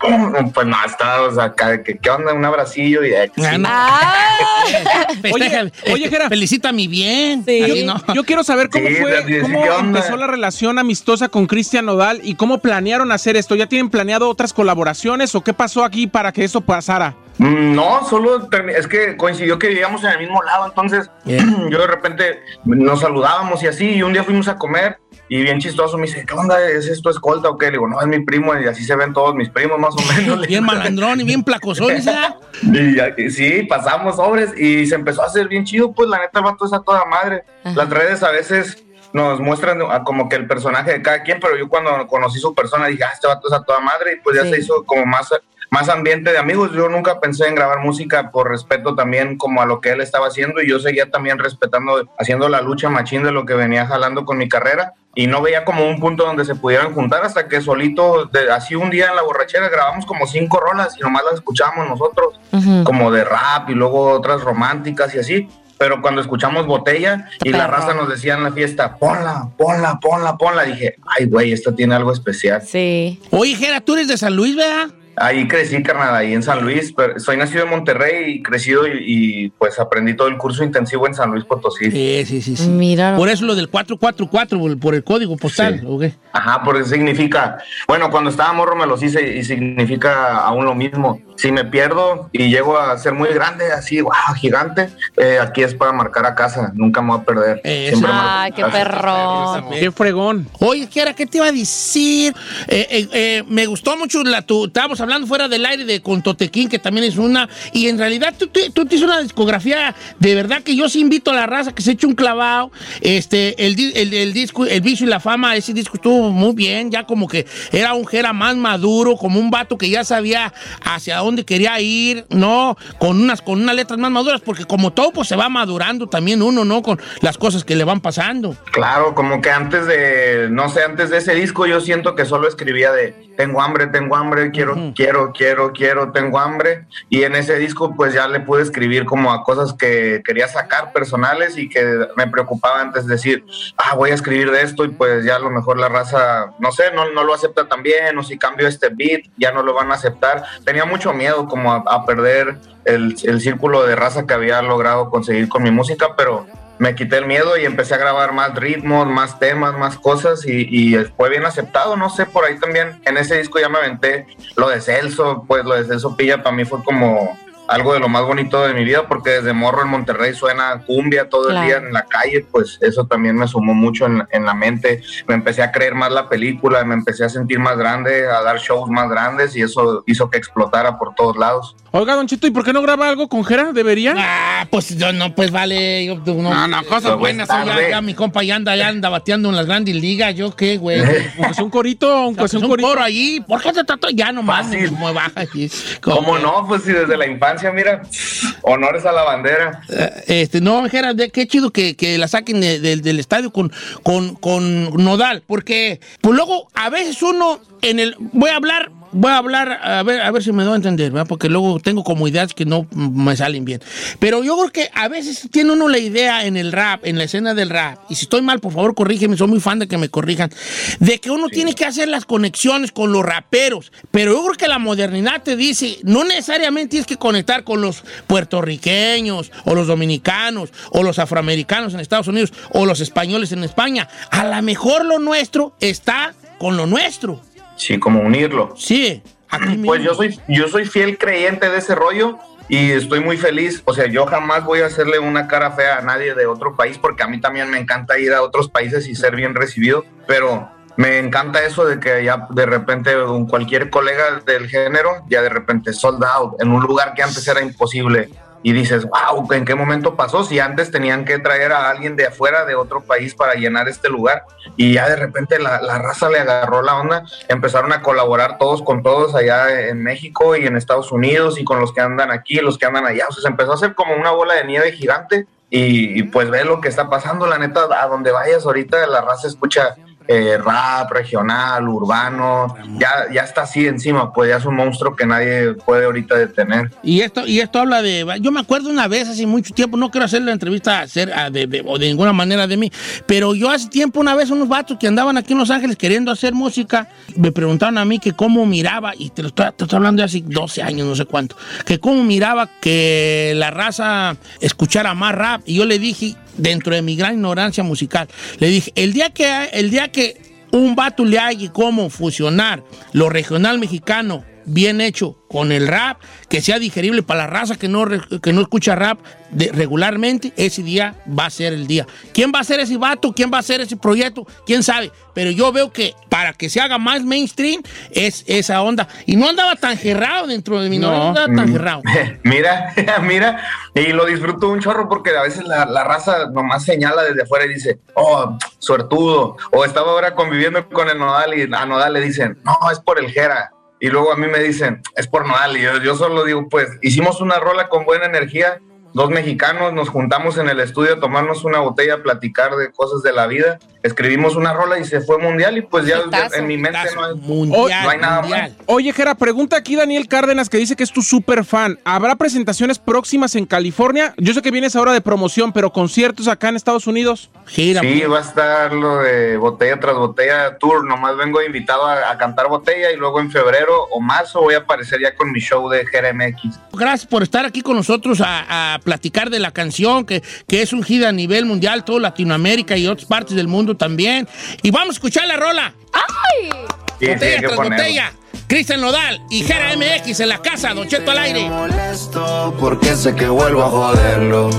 pues no, estaba, o sea, acá, ¿qué, qué onda? Un abracillo y... eh, sí. Oye, oye, Felicítame bien. Yo, Así no. yo quiero saber cómo Sí, fue, sí, cómo empezó la relación amistosa con Cristian Nodal y cómo planearon hacer esto. ¿Ya tienen planeado otras colaboraciones o qué pasó aquí para que eso pasara? Mm, No, solo es que coincidió que vivíamos en el mismo lado, entonces yo de repente nos saludábamos y así, y un día fuimos a comer y bien chistoso me dice, ¿qué onda? ¿Es esto escolta o qué? Le digo, no, es mi primo y así se ven todos mis primos más o menos. Bien malandrón y bien placosón, ¿sabes? Y y sí, pasamos sobres y se empezó a hacer bien chido, pues la neta el vato es a toda madre. Las redes a veces nos muestran como que el personaje de cada quien, pero yo cuando conocí su persona dije, ah, este vato es a toda madre y pues ya Sí. se hizo como más, más ambiente de amigos. Yo nunca pensé en grabar música por respeto también como a lo que él estaba haciendo y yo seguía también respetando, haciendo la lucha machín de lo que venía jalando con mi carrera y no veía como un punto donde se pudieran juntar hasta que solito, de, así un día en la borrachera grabamos como cinco rolas y nomás las escuchábamos nosotros como de rap y luego otras románticas y así. Pero cuando escuchamos botella y la raza nos decía en la fiesta, ponla, ponla, ponla, ponla, dije, ay, güey, esto tiene algo especial. Sí. Oye, Jera, tú eres de San Luis, ¿verdad? Ahí crecí, carnal, ahí en San Luis. Pero soy nacido en Monterrey y crecido y, y, pues aprendí todo el curso intensivo en San Luis Potosí. Sí, sí, sí. sí. Mira. Por eso lo del 444, por el- por el código postal, ¿o qué? Ajá, porque significa, bueno, cuando estaba morro me los hice y significa aún lo mismo. Si me pierdo y llego a ser muy grande, así, wow, gigante, eh, aquí es para marcar a casa, nunca me voy a perder. Ay, a qué perro. Qué fregón. Oye, Jera, ¿qué te iba a decir? Eh, eh, eh, me gustó mucho la tu. Estábamos hablando fuera del aire de Contotequín, que también es una. Y en realidad tú, tú, tú tienes una discografía de verdad que yo sí invito a la raza que se eche un clavado. Este, el, el, el disco, El vicio y la fama, ese disco estuvo muy bien, ya como que era un Jera más maduro, como un vato que ya sabía hacia dónde quería ir, ¿no? Con unas, con unas letras más maduras, porque como todo, pues se va madurando también uno, ¿no? Con las cosas que le van pasando. Claro, como que antes de, no sé, antes de ese disco yo siento que solo escribía de tengo hambre, tengo hambre, quiero, quiero, quiero, quiero, tengo hambre. Y en ese disco pues ya le pude escribir como a cosas que quería sacar personales y que me preocupaba antes de decir, ah, voy a escribir de esto y pues ya a lo mejor la raza, no sé, no, no lo acepta tan bien o si cambio este beat ya no lo van a aceptar. Tenía mucho miedo como a, a perder el, el círculo de raza que había logrado conseguir con mi música, pero me quité el miedo y empecé a grabar más ritmos, más temas, más cosas y, y fue bien aceptado, no sé, por ahí también en ese disco ya me aventé lo de Celso, pues lo de Celso Pilla para mí fue como algo de lo más bonito de mi vida porque desde morro en Monterrey suena cumbia todo Claro. el día en la calle, pues eso también me sumó mucho en, en la mente, me empecé a creer más la película, me empecé a sentir más grande, a dar shows más grandes y eso hizo que explotara por todos lados. Oiga, Don Chito, ¿y por qué no graba algo con Jera? ¿Debería? Ah, pues yo no, pues vale. Yo, no, No, no, cosas Luego buenas. Ya, mi compa ya anda, ya anda bateando en las grandes ligas. ¿Yo qué, güey? Aunque sea un corito, aunque sea Pues un un corito. coro ahí. ¿Por qué te trató? Ya nomás Fácil. me baja aquí. ¿Cómo no? Pues si desde la infancia, mira, honores a la bandera. Eh, Este, no, Jera, de- qué chido que, que la saquen de- del estadio con, con, con Nodal, porque pues luego a veces uno en el voy a hablar, voy a hablar a ver a ver si me doy a entender, ¿verdad? Porque luego tengo como ideas que no me salen bien. Pero yo creo que a veces tiene uno la idea en el rap, en la escena del rap, y si estoy mal, por favor, corrígeme, soy muy fan de que me corrijan, de que uno tiene que hacer las conexiones con los raperos, pero yo creo que la modernidad te dice, no necesariamente tienes que conectar con los puertorriqueños o los dominicanos o los afroamericanos en Estados Unidos o los españoles en España. A lo mejor lo nuestro está con lo nuestro. Sí, como unirlo. Sí. Pues yo soy, yo soy fiel creyente de ese rollo y estoy muy feliz. O sea, yo jamás voy a hacerle una cara fea a nadie de otro país porque a mí también me encanta ir a otros países y ser bien recibido, pero me encanta eso de que ya de repente un- cualquier colega del género ya de repente sold out en un lugar que antes era imposible y dices, wow, ¿en qué momento pasó? Si antes tenían que traer a alguien de afuera, de otro país, para llenar este lugar, y ya de repente la, la raza le agarró la onda, empezaron a colaborar todos con todos allá en México y en Estados Unidos, y con los que andan aquí, los que andan allá, o sea, se empezó a hacer como una bola de nieve gigante, y, y pues ve lo que está pasando, la neta, a donde vayas ahorita, la raza escucha eh, rap, regional, urbano, ya, ya está así encima, pues ya es un monstruo que nadie puede ahorita detener. Y esto, y esto habla de. Yo me acuerdo una vez hace mucho tiempo, no quiero hacer la entrevista hacer, de, de- o de ninguna manera de mí, pero yo hace tiempo, una vez, unos vatos que andaban aquí en Los Ángeles queriendo hacer música, me preguntaron a mí que cómo miraba, y te lo estoy, te estoy hablando de hace 12 años, no sé cuánto, que cómo miraba que la raza escuchara más rap. Y yo le dije, dentro de mi gran ignorancia musical, le dije, el día que, el día que un vato le haga cómo fusionar lo regional mexicano bien hecho con el rap, que sea digerible para la raza que no, que no escucha rap de- regularmente, ese día va a ser el día. ¿Quién va a ser ese vato? ¿Quién va a ser ese proyecto? ¿Quién sabe? Pero yo veo que para que se haga más mainstream es esa onda. Y no andaba tan gerrado dentro de mi no, andaba tan Mm. gerrado. Mira, mira, y lo disfruto un chorro porque a veces la, la raza nomás señala desde afuera y dice, oh, suertudo. O estaba ahora conviviendo con el Nodal y a Nodal le dicen, no, es por el Jera. Y luego a mí me dicen, es por Nodal. Y yo, yo solo digo, pues, hicimos una rola con buena energía. Dos mexicanos nos juntamos en el estudio a tomarnos una botella, a platicar de cosas de la vida. Escribimos una rola y se fue mundial. Y pues ya, en mi mente no hay, no hay nada más. Oye, Jera, pregunta aquí Daniel Cárdenas que dice que es tu super fan. ¿Habrá presentaciones próximas en California? Yo sé que vienes ahora de promoción, pero conciertos acá en Estados Unidos. Sí, va a estar lo de botella tras botella tour. Nomás vengo invitado a, a cantar botella y luego en febrero o marzo voy a aparecer ya con mi show de GRMX. Gracias por estar aquí con nosotros a, a platicar de la canción, que, que es un hit a nivel mundial, todo Latinoamérica y otras partes del mundo también. Y vamos a escuchar la rola. ¡Ay! Sí, sí, botella que tras botella. Cristian Nodal y Jera MX en la casa, Don Cheto al aire. molesto porque sé que vuelvo a joderlo.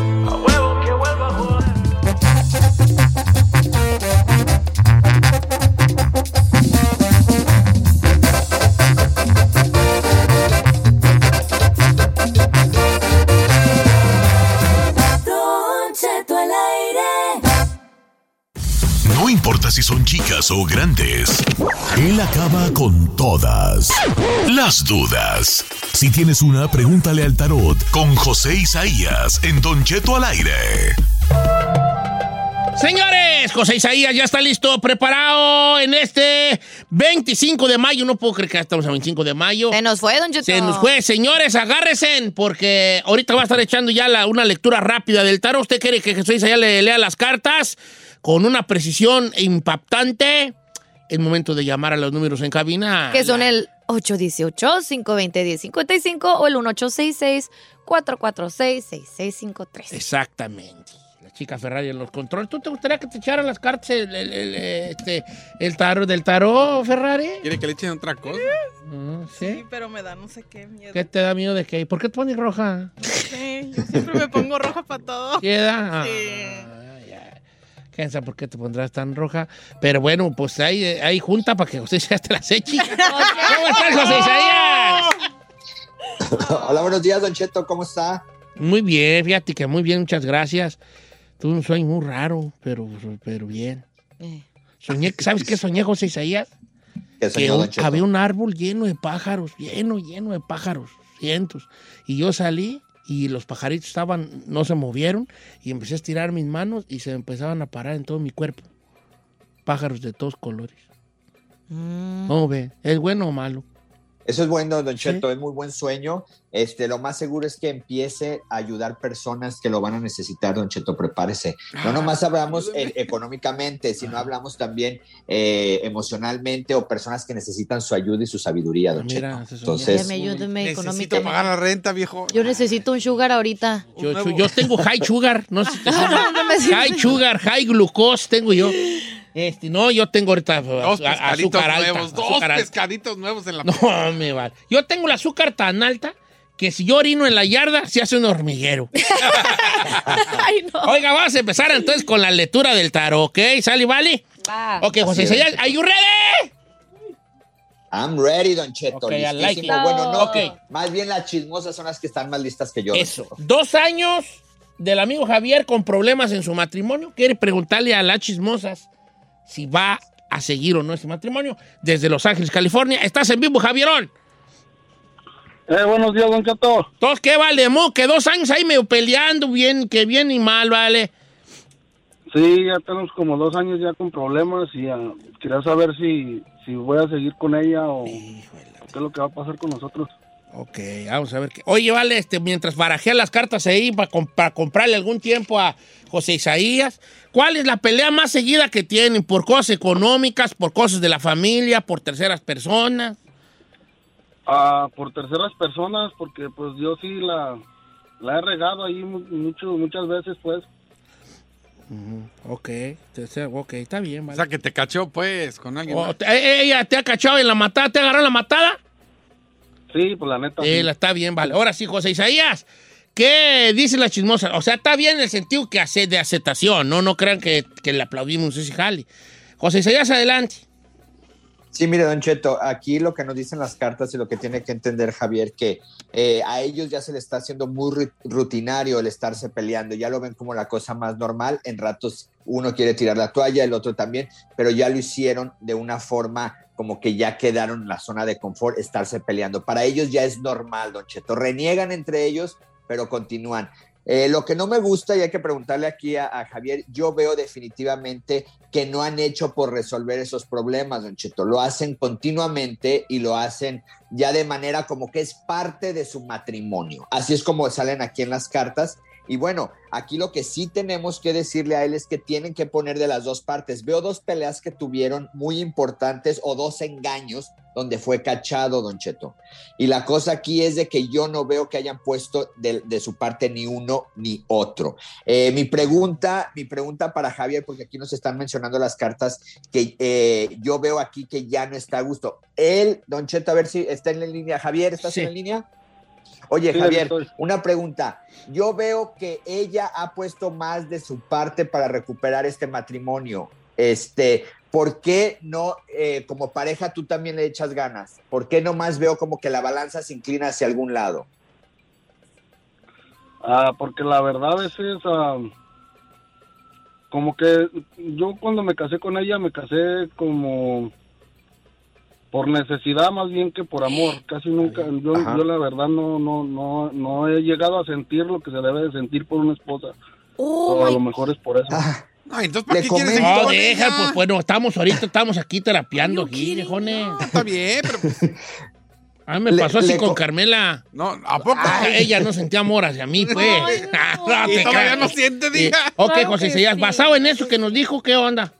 Importa si son chicas o grandes, él acaba con todas las dudas. Si tienes una, pregúntale al tarot con José Isaías en Don Cheto al aire. Señores, José Isaías ya está listo, preparado en este 25 de mayo. No puedo creer que ya estamos a 25 de mayo. Se nos fue, Don Cheto. Se nos fue, señores, agárrense, porque ahorita va a estar echando ya la- una lectura rápida del tarot. ¿Usted quiere que Jesús Isaías le lea las cartas con una precisión impactante? Es momento de llamar a los números en cabina. Que son el 818-520-1055 o el 1866-446-6653. Exactamente. La chica Ferrari en los controles. ¿Tú te gustaría que te echaran las cartas el, el- el- este, el tarot del tarot, Ferrari? ¿Quiere que le echen otra cosa? Mm, ¿Sí? Sí, pero me da no sé qué miedo. ¿Qué te da miedo de qué? ¿Por qué te pones roja? Sí, yo siempre me pongo roja para todo. ¿Queda? Ah, Sí. ya. ¿Quién sabe por qué te pondrás tan roja? Pero bueno, pues ahí, ahí junta para que José Isaías te las eche. ¿Cómo estás, José Isaías? Hola, buenos días, Don Cheto, ¿cómo está? Muy bien, fíjate que muy bien, muchas gracias. Tuve un sueño muy raro, pero, pero bien. Eh. Soñé, ¿sabes qué soñé, José Isaías? ¿Qué Que un- había un árbol lleno de pájaros, lleno, lleno de pájaros, cientos. Y yo salí y los pajaritos estaban, no se movieron y empecé a estirar mis manos y se empezaban a parar en todo mi cuerpo. Pájaros de todos colores. ¿Cómo ve? ¿Es bueno o malo? Eso es bueno, Don Cheto, es muy buen sueño. Este, lo más seguro es que empiece a ayudar personas que lo van a necesitar, Don Cheto, prepárese. Ah, No nomás hablamos eh, económicamente, sino hablamos también eh, emocionalmente o personas que necesitan su ayuda y su sabiduría, Don Cheto. Entonces, Ayúdeme, ayúdeme Necesito económicamente. pagar la renta, viejo. Yo necesito un sugar ahorita. Yo, yo tengo high sugar, no sé si te. High sugar, high glucose tengo yo. Este, no, yo tengo ahorita Dos a- pescaditos azúcar alta. nuevos, dos azúcar alta. pescaditos nuevos en la No, me vale. Yo tengo el azúcar tan alta que si yo orino en la yarda, se hace un hormiguero. Oiga, vamos a empezar entonces con la lectura del tarot, ¿ok? ¿Sale, vale? Ok, José ¿are you ready? I'm ready, Don Cheto. Ok, I like. Bueno, no, Ok. más bien las chismosas son las que están más listas que yo. Eso. Dos años del amigo Javier con problemas en su matrimonio. Quiere preguntarle a las chismosas si va a seguir o no ese matrimonio. Desde Los Ángeles, California. ¿Estás en vivo, Javierón? Eh, buenos días, Don Cheto. Todos, ¿qué vale, mo? Que dos años ahí medio peleando, bien, que bien y mal, vale. Sí, ya tenemos como dos años ya con problemas y ah, quería saber si, si voy a seguir con ella o qué es lo que va a pasar con nosotros. Ok, vamos a ver qué. Oye, vale, este, mientras barajea las cartas ahí para, para comprarle algún tiempo a José Isaías, ¿cuál es la pelea más seguida que tienen? ¿Por cosas económicas, por cosas de la familia, por terceras personas? Ah, por terceras personas, porque pues yo sí la, la he regado ahí mu- mucho, muchas veces, pues. Ok, ok, está bien, O vale. sea, que te cachó, pues, con alguien. Oh, más. eh, ¿Ella te ha cachado en la matada? ¿Te agarró en la matada? Sí, pues la neta. Sí, sí. la está bien, vale. Ahora sí, José Isaías, ¿qué dice la chismosa? O sea, está bien en el sentido que hace de aceptación, ¿no? No crean que, que le aplaudimos ese jale. José Isaías, adelante. Sí, mire, Don Cheto, aquí lo que nos dicen las cartas y lo que tiene que entender Javier, que eh, a ellos ya se les está haciendo muy ru- rutinario el estarse peleando, ya lo ven como la cosa más normal, en ratos uno quiere tirar la toalla, el otro también, pero ya lo hicieron de una forma como que ya quedaron en la zona de confort, estarse peleando. Para ellos ya es normal, Don Cheto, reniegan entre ellos, pero continúan. Eh, lo que no me gusta, y hay que preguntarle aquí a, a Javier, yo veo definitivamente que no han hecho por resolver esos problemas, don Cheto. Lo hacen continuamente y lo hacen ya de manera como que es parte de su matrimonio. Así es como salen aquí en las cartas. Y bueno, aquí lo que sí tenemos que decirle a él es que tienen que poner de las dos partes. Veo dos peleas que tuvieron muy importantes o dos engaños donde fue cachado, don Cheto. Y la cosa aquí es de que yo no veo que hayan puesto de, de su parte ni uno ni otro. Eh, mi pregunta, mi pregunta para Javier, porque aquí nos están mencionando las cartas que eh, yo veo aquí que ya no está a gusto. Él, don Cheto, a ver si está en la línea. Javier, ¿estás Sí. en la línea? Oye, Sí, Javier, una pregunta. Yo veo que ella ha puesto más de su parte para recuperar este matrimonio. Este, ¿por qué no, eh, como pareja, tú también le echas ganas? ¿Por qué nomás veo como que la balanza se inclina hacia algún lado? Ah, porque la verdad a veces, ah, como que yo cuando me casé con ella me casé como por necesidad más bien que por amor. Casi nunca, yo, yo la verdad no, no, no, no he llegado a sentir lo que se debe de sentir por una esposa. o a lo mejor es por eso. No, entonces, ¿para Le qué quieres No, deja, pues bueno, estamos ahorita, estamos aquí terapiando aquí, viejones. Está bien, pero pues, A mí me Le- pasó así con co- Carmela. no, ¿a poco? Ah, ella no sentía amor hacia mí, pues. No, y te todavía creas. no siente, Sí. diga. Ok, Claro José sí. basado en eso que nos dijo, ¿qué onda?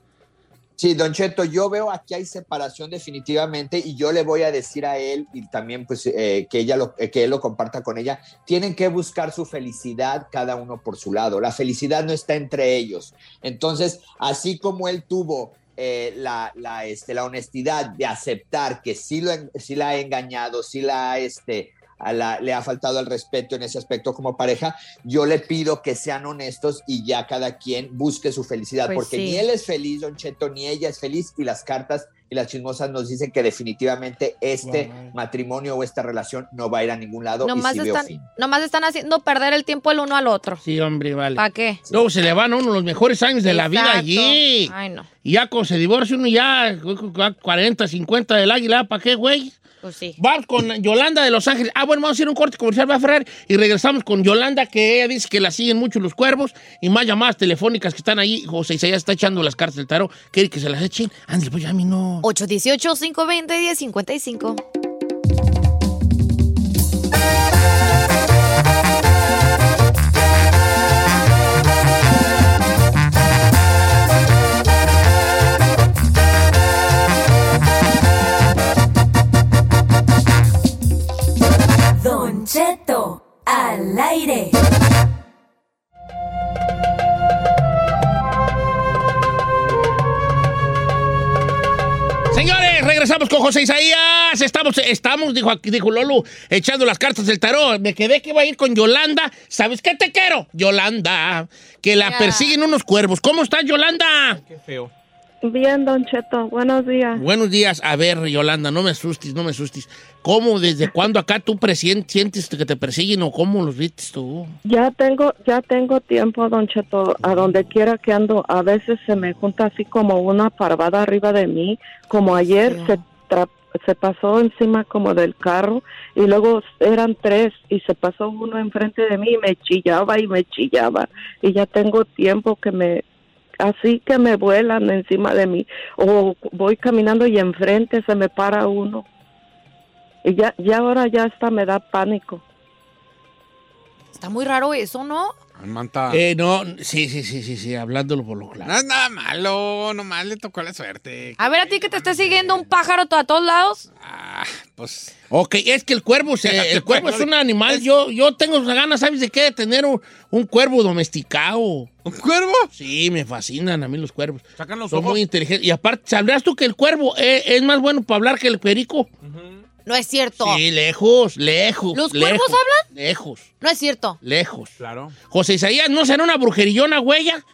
Sí, Don Cheto, yo veo aquí hay separación definitivamente y yo le voy a decir a él y también pues eh, que ella lo, eh, que él lo comparta con ella. Tienen que buscar su felicidad cada uno por su lado. La felicidad no está entre ellos. Entonces, así como él tuvo eh, la, este, la honestidad de aceptar que sí, lo, sí la ha engañado, sí la ha este, a la- le ha faltado el respeto en ese aspecto como pareja. Yo le pido que sean honestos y ya cada quien busque su felicidad, Pues porque sí. ni él es feliz, Don Cheto, ni ella es feliz y las cartas y las chismosas nos dicen que definitivamente este matrimonio o esta relación no va a ir a ningún lado Nomás y sí veo están, fin. nomás están haciendo perder el tiempo el uno al otro. Sí, hombre, vale. ¿Para qué? Luego se le van a uno los mejores años de la vida allí. Ay, no. Y ya cuando se divorcia uno ya 40, 50 del águila, ¿para qué, güey? Pues sí. Vamos con Yolanda de Los Ángeles. Ah, bueno, vamos a hacer un corte comercial, va a Ferrer, y regresamos con Yolanda, que ella dice que la siguen mucho los cuervos, y más llamadas telefónicas que están ahí. José Isaías está echando las cartas del tarot. ¿Quiere que se las echen? Ándale, pues ya a mí no. 818-520-1055. Al aire. Señores, regresamos con José Isaías. Estamos, estamos, dijo, aquí- dijo Lolo, echando las cartas del tarot. Me quedé que iba a ir con Yolanda. ¿Sabes qué te quiero? Yolanda, que la persiguen unos cuervos. ¿Cómo estás, Yolanda? Qué feo. Bien, Don Cheto, buenos días. Buenos días. A ver, Yolanda, no me asustes, no me asustes. ¿Cómo, desde cuándo acá tú sientes que te persiguen o cómo los viste tú? Ya tengo, ya tengo tiempo, Don Cheto, a donde quiera que ando, a veces se me junta así como una parvada arriba de mí, como ayer se, tra- se pasó encima como del carro y luego eran tres y se pasó uno enfrente de mí y me chillaba y me chillaba y ya tengo tiempo que me así que me vuelan encima de mí o voy caminando y enfrente se me para uno y ya ya ahora ya hasta me da pánico. Está muy raro eso, ¿no? Manta. Eh, no, sí, sí, sí, sí, sí, hablándolo por lo claro. No es nada malo, nomás le tocó la suerte. A ver, a ti que te esté siguiendo un pájaro to- a todos lados. Pues. Ok, es que el cuervo, se- el cuervo es un animal. Yo, yo tengo ganas, ¿sabes de qué? De tener un, un cuervo domesticado. ¿Un cuervo? Sí, me fascinan a mí los cuervos. Sacan los Son ojos. muy inteligentes. Y aparte, ¿sabrías tú que el cuervo es, es más bueno para hablar que el perico? No es cierto. Sí, lejos, lejos. ¿Los lejos, cuervos hablan? Lejos, No es cierto. lejos. Claro. José Isaías, ¿no será una brujerillona, huella?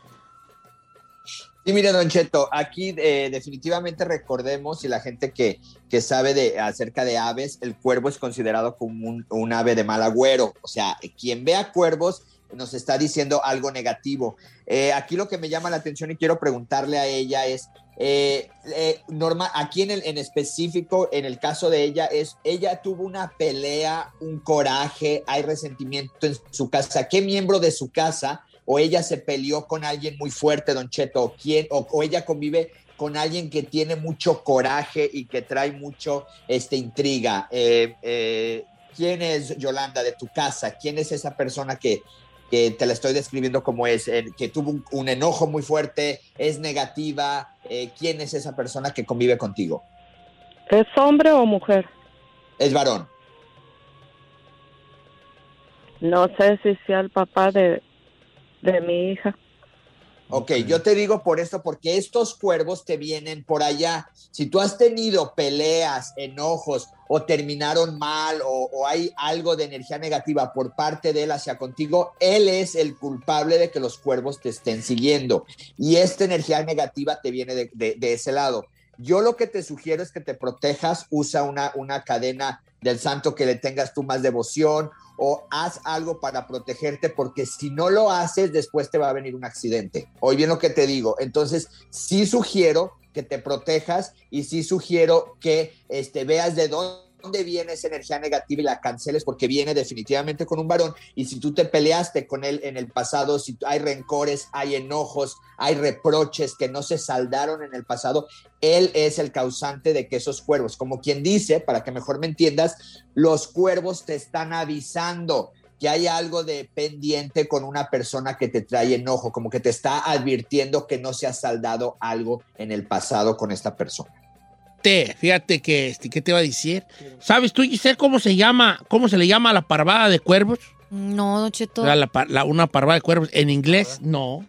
Sí, mire, Don Cheto, aquí eh, definitivamente recordemos, y la gente que, que sabe de, acerca de aves, el cuervo es considerado como un, un ave de mal agüero. O sea, quien vea cuervos nos está diciendo algo negativo. Eh, aquí lo que me llama la atención y quiero preguntarle a ella es, eh, eh, Norma, aquí en, el, en específico, en el caso de ella, es, ella tuvo una pelea, un coraje, hay resentimiento en su casa. ¿Qué miembro de su casa o ella se peleó con alguien muy fuerte, Don Cheto, o, quién, o, ella convive con alguien que tiene mucho coraje y que trae mucho este, intriga? Eh, ¿Quién es Yolanda de tu casa? ¿Quién es esa persona que, que te la estoy describiendo como es, eh, que tuvo un, un enojo muy fuerte, es negativa? Eh, ¿Quién es esa persona que convive contigo? ¿Es hombre o mujer? Es varón. No sé si sea el papá de, de mi hija. Ok, yo te digo por esto, porque estos cuervos te vienen por allá. Si tú has tenido peleas, enojos o terminaron mal o, o hay algo de energía negativa por parte de él hacia contigo, él es el culpable de que los cuervos te estén siguiendo. Y esta energía negativa te viene de, de- de ese lado. Yo lo que te sugiero es que te protejas, usa una, una cadena del santo que le tengas tú más devoción o haz algo para protegerte porque si no lo haces después te va a venir un accidente. Hoy bien lo que te digo. Entonces sí sugiero que te protejas y sí sugiero que este, veas de dónde dónde viene esa energía negativa y la canceles porque viene definitivamente con un varón y si tú te peleaste con él en el pasado, si hay rencores, hay enojos, hay reproches que no se saldaron en el pasado, él es el causante de que esos cuervos, como quien dice, para que mejor me entiendas, los cuervos te están avisando que hay algo de pendiente con una persona que te trae enojo, como que te está advirtiendo que no se ha saldado algo en el pasado con esta persona. Te, fíjate que, este, ¿qué te iba a decir? ¿Sabes tú, Giselle, cómo se llama, cómo se le llama a la parvada de cuervos? No, Don Cheto. La- la par- la- una parvada de cuervos. En inglés, no.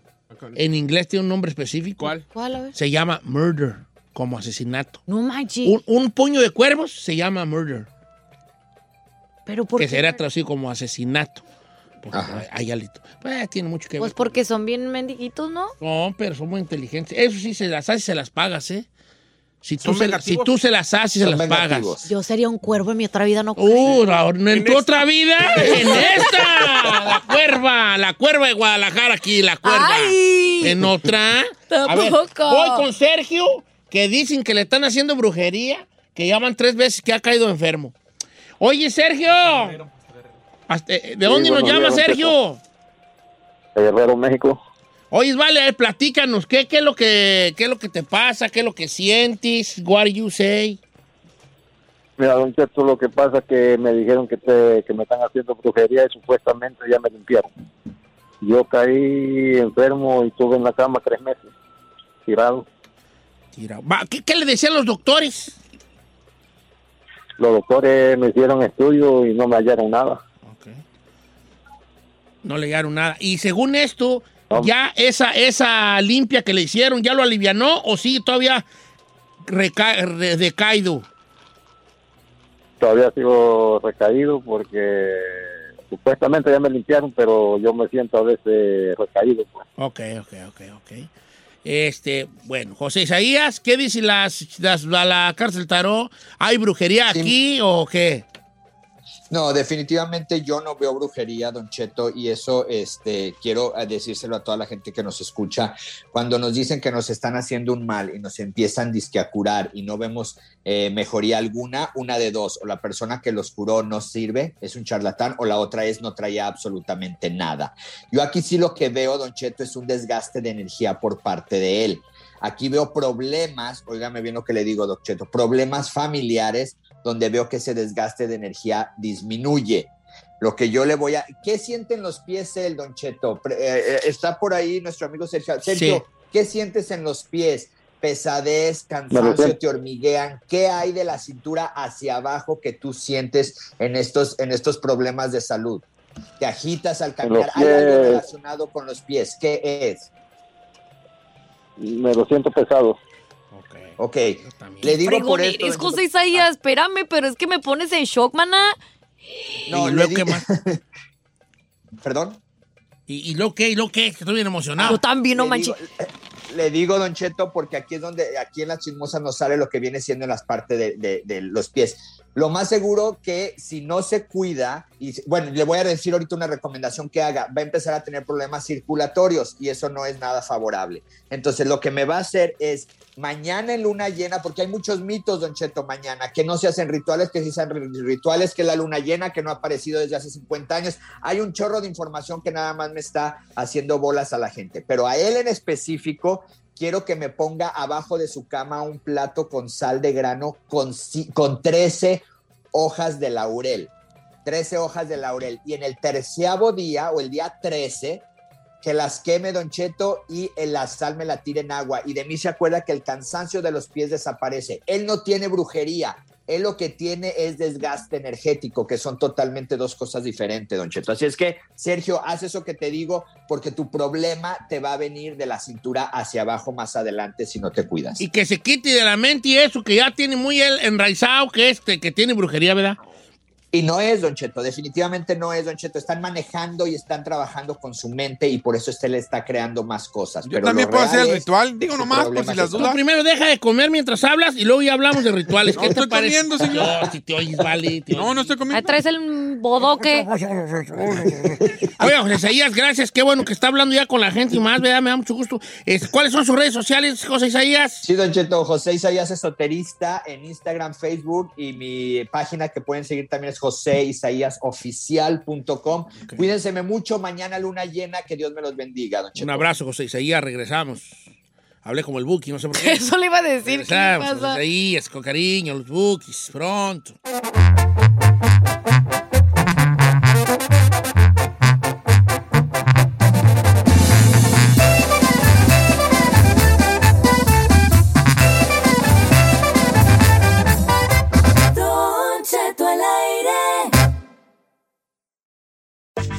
En inglés tiene un nombre específico. ¿Cuál? ¿Cuál, a ver? Se llama murder, como asecinato. No manches. Un, un puño de cuervos se llama murder. ¿Pero por que qué? sería traducido como asesinato. Porque hay alito. Pues tiene mucho que ver. Pues porque son bien mendiguitos, ¿no? No, pero son muy inteligentes. Eso sí, se las haces y se las pagas, ¿eh? Si tú, se, si vengativos. tú se las haces y se las pagas. Yo sería un cuervo en mi otra vida, no Uh, en, En tu esta. otra vida, en esta, la cuerva, la cuerva de Guadalajara aquí, la cuerva. ¡Ay! En otra. A ver, Tampoco. voy con Sergio, que dicen que le están haciendo brujería, que ya van tres veces que ha caído enfermo. Oye, Sergio. Hasta- ¿De dónde nos llama Sergio? de Guerrero, México. Oye, vale, platícanos, ¿qué, qué, es lo que, ¿qué es lo que te pasa? ¿Qué es lo que sientes? What do you say? Mira, don Cheto, lo que pasa es que me dijeron que, te, que me están haciendo brujería y supuestamente ya me limpiaron. Yo caí enfermo y estuve en la cama tres meses, tirado. Tira- Va, ¿Qué, qué le decían los doctores? Los doctores me hicieron estudios y no me hallaron nada. No le llegaron nada. Y según esto. Ya esa, esa limpia que le hicieron, ¿ya lo alivianó o sigue todavía reca- re- decaído? Todavía sigo recaído porque supuestamente ya me limpiaron, pero yo me siento a veces recaído. pues. Ok, ok, ok, ok. Este, bueno, José Isaías, ¿qué dice las, las- la, la cárcel Tarot? ¿Hay brujería aquí o qué? No, definitivamente yo no veo brujería, Don Cheto, y eso este, quiero eh, decírselo a toda la gente que nos escucha. Cuando nos dicen que nos están haciendo un mal y nos empiezan disque a curar y no vemos eh, mejoría alguna, una de dos, o la persona que los curó no sirve, es un charlatán, o la otra es no traía absolutamente nada. Yo aquí sí lo que veo, Don Cheto, es un desgaste de energía por parte de él. Aquí veo problemas, óigame bien lo que le digo, Don Cheto, problemas familiares donde veo que ese desgaste de energía disminuye. Lo que yo le voy a... ¿Qué sienten los pies él, Don Cheto? Eh, eh, está por ahí nuestro amigo Sergio. Sergio, Sí. ¿qué sientes en los pies? Pesadez, cansancio, te hormiguean. ¿Qué hay de la cintura hacia abajo que tú sientes en estos, en estos problemas de salud? ¿Te agitas al caminar? ¿Hay algo relacionado con los pies? ¿Qué es? Me lo siento pesado. Ok. Le digo por esto, Don José Isaías, espérame, pero es que me pones en shock, maná. No, ¿Y le luego di- qué más? ¿Perdón? ¿Y, y lo qué? ¿Y lo qué? Que estoy bien emocionado. Yo también, no manches. Le digo, Don Cheto, porque aquí es donde, aquí en la chismosa nos sale lo que viene siendo en las partes de, los pies. Lo más seguro que si no se cuida, y bueno, le voy a decir ahorita una recomendación que haga, va a empezar a tener problemas circulatorios y eso no es nada favorable. Entonces, lo que me va a hacer es mañana en luna llena, porque hay muchos mitos, Don Cheto, mañana, que no se hacen rituales, que sí se hacen rituales, que la luna llena, que no ha aparecido desde hace 50 años. Hay un chorro de información que nada más me está haciendo bolas a la gente, pero a él en específico quiero que me ponga abajo de su cama un plato con sal de grano con, con 13 hojas de laurel. 13 hojas de laurel. Y en el terciavo día o el día 13, que las queme Don Cheto y en la sal me la tire en agua. Y de mí se acuerda que el cansancio de los pies desaparece. Él no tiene brujería. Él lo que tiene es desgaste energético, que son totalmente dos cosas diferentes, Don Cheto. Así es que, Sergio, haz eso que te digo, porque tu problema te va a venir de la cintura hacia abajo más adelante si no te cuidas. Y que se quite de la mente y eso, que ya tiene muy enraizado, que este, que tiene brujería, ¿verdad? Y no es, Don Cheto, definitivamente no es, Don Cheto. Están manejando y están trabajando con su mente y por eso usted le está creando más cosas. Yo Pero también puedo hacer el ritual. Digo nomás, por si las Tú primero deja de comer mientras hablas y luego ya hablamos de rituales. ¿Qué No te estoy parece? comiendo, señor. No, si te oyes, vale. te No, oyes. no estoy Ahí comiendo. traes el bodoque. Oye, José Isaías, gracias. Qué bueno que está hablando ya con la gente y más, ¿verdad? Me da mucho gusto. ¿Cuáles son sus redes sociales, José Isaías? Sí, Don Cheto, José Isaías Esoterista en Instagram, Facebook y mi página que pueden seguir también es joseisaiasoficial.com. Cuídense mucho, mañana luna llena, que Dios me los bendiga, Don. Un abrazo, José Isaías. Regresamos. Hablé como el Buki, no sé por qué. Eso le iba a decir. ¿Qué Regresamos, pasa? José Isaías, con cariño, los Bukis, pronto.